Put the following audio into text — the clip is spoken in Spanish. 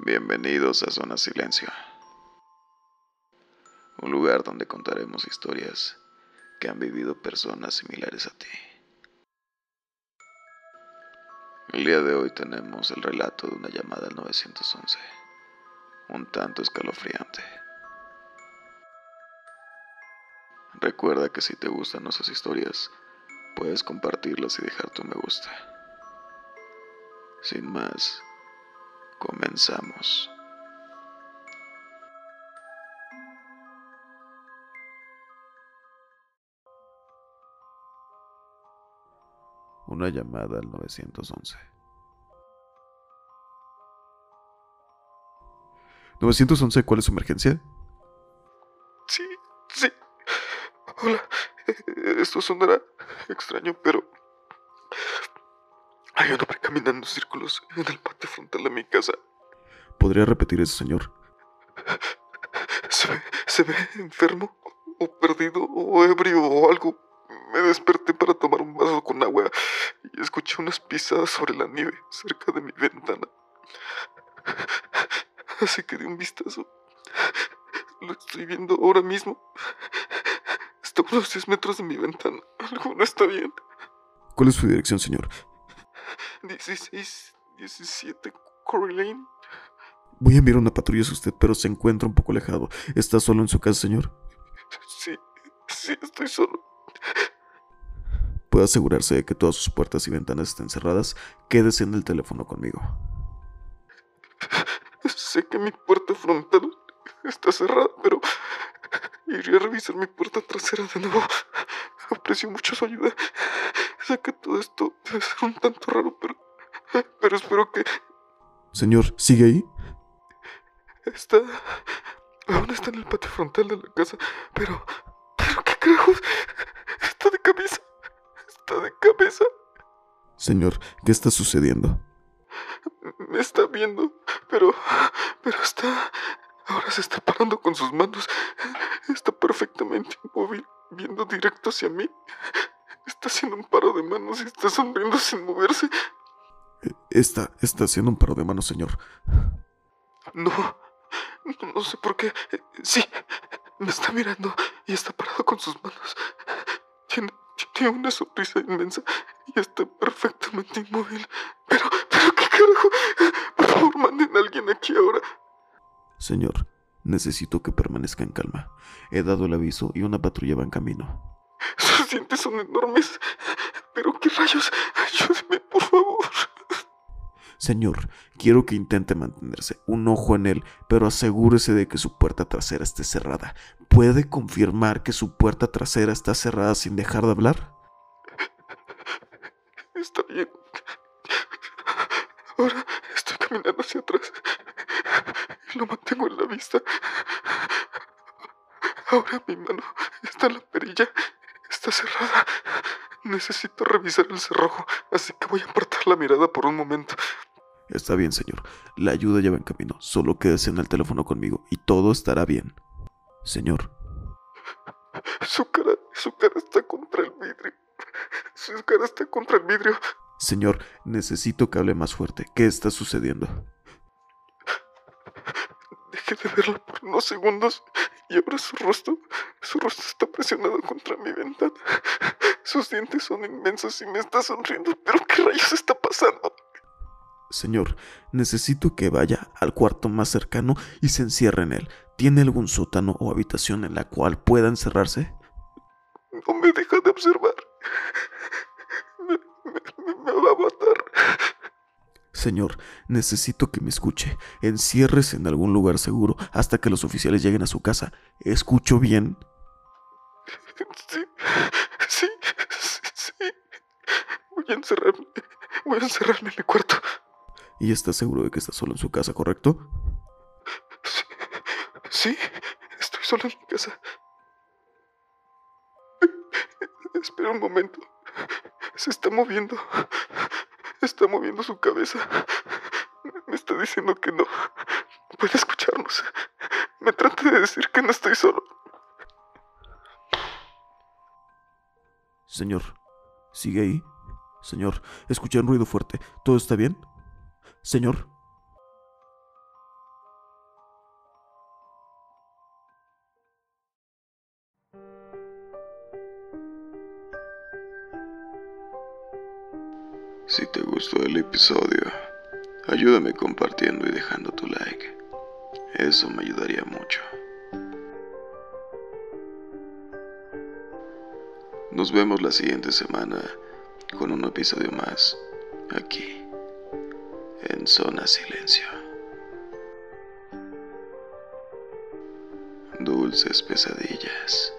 Bienvenidos a Zona Silencio, un lugar donde contaremos historias que han vivido personas similares a ti. El día de hoy tenemos el relato de una llamada al 911, un tanto escalofriante. Recuerda que si te gustan nuestras historias, puedes compartirlas y dejar tu me gusta. Sin más, comenzamos. Una llamada al 911. 911, ¿cuál es su emergencia? Hola. Esto sonará extraño, pero hay un hombre caminando en círculos en el patio frontal de mi casa. ¿Podría repetir eso, señor? Se ve, se ve enfermo, o perdido, o ebrio, o algo. Me desperté para tomar un vaso con agua y escuché unas pisadas sobre la nieve cerca de mi ventana. Así que di un vistazo. Lo estoy viendo ahora mismo. Está a unos 10 metros de mi ventana. Algo no está bien. ¿Cuál es su dirección, señor? 16, 17 Corey Lane. Voy a enviar una patrulla a usted, pero se encuentra un poco alejado. ¿Está solo en su casa, señor? Sí, sí, estoy solo. Puede asegurarse de que todas sus puertas y ventanas estén cerradas. Quédese en el teléfono conmigo. Sé que mi puerta frontal está cerrada, pero iré a revisar mi puerta trasera de nuevo. Aprecio mucho su ayuda. Sé que todo esto debe ser un tanto raro, pero, pero espero que... Señor, ¿sigue ahí? Está... Aún está en el patio frontal de la casa, pero... ¿Pero qué carajos? Está de cabeza. Está de cabeza. Señor, ¿qué está sucediendo? Me está viendo, pero... Pero está... Ahora se está parando con sus manos. Está perfectamente inmóvil, viendo directo hacia mí. Está haciendo un paro de manos y está sonriendo sin moverse. Está, está haciendo un paro de manos, señor. No, no, no sé por qué. Sí, me está mirando y está parado con sus manos. Tiene, tiene una sonrisa inmensa y está perfectamente inmóvil. Pero, pero, ¿qué carajo? Por favor, manden a alguien aquí ahora. Señor, necesito que permanezca en calma. He dado el aviso y una patrulla va en camino. Sus dientes son enormes. Pero qué rayos. Ayúdeme, por favor. Señor, quiero que intente mantenerse un ojo en él, pero asegúrese de que su puerta trasera esté cerrada. ¿Puede confirmar que su puerta trasera está cerrada sin dejar de hablar? Está bien. Ahora estoy caminando hacia atrás lo mantengo en la vista. Ahora mi mano está en la perilla. Está cerrada. Necesito revisar el cerrojo, así que voy a apartar la mirada por un momento. Está bien, señor. La ayuda ya va en camino. Solo quédese en el teléfono conmigo y todo estará bien. Señor. Su cara, su cara está contra el vidrio. Su cara está contra el vidrio. Señor, necesito que hable más fuerte. ¿Qué está sucediendo? Dejé de verlo por unos segundos y ahora su rostro, su rostro está presionado contra mi ventana. Sus dientes son inmensos y me está sonriendo. ¿Pero qué rayos está pasando? Señor, necesito que vaya al cuarto más cercano y se encierre en él. ¿Tiene algún sótano o habitación en la cual pueda encerrarse? No me deja de observar. Me, me, me va. Señor, necesito que me escuche. Enciérrese en algún lugar seguro hasta que los oficiales lleguen a su casa. ¿Escucho bien? Sí, sí, sí, sí. Voy a encerrarme. Voy a encerrarme en mi cuarto. ¿Y está seguro de que está solo en su casa, correcto? Sí, sí, estoy solo en mi casa. Espera un momento. Se está moviendo. Está moviendo su cabeza. Me está diciendo que no. Puede escucharnos. Me trata de decir que no estoy solo. Señor, ¿sigue ahí? Señor, escuché un ruido fuerte. ¿Todo está bien? Señor. Si te gustó el episodio, ayúdame compartiendo y dejando tu like. Eso me ayudaría mucho. Nos vemos la siguiente semana con un episodio más aquí en Zona Silencio. Dulces pesadillas.